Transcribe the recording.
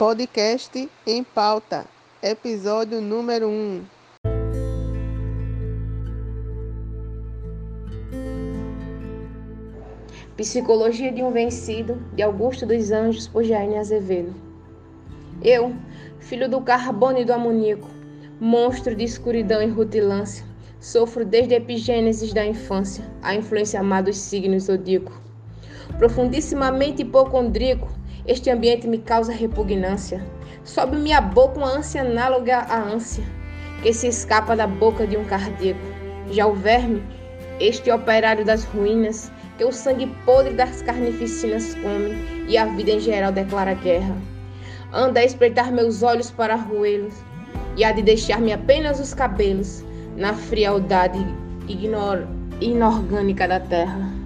Podcast em pauta, episódio número 1. Psicologia de um Vencido, de Augusto dos Anjos, por Jaine Azevedo. Eu, filho do carbono e do amoníaco, monstro de escuridão e rutilância, sofro desde a epigênesis da infância, a influência má dos signos zodíaco. Profundissimamente hipocondríaco, este ambiente me causa repugnância. Sobe minha boca uma ânsia análoga à ânsia, que se escapa da boca de um cardíaco. Já o verme, este operário das ruínas, que o sangue podre das carnificinas come e a vida em geral declara guerra. Anda a espreitar meus olhos para roê-los e há de deixar-me apenas os cabelos na frialdade ignor inorgânica da terra.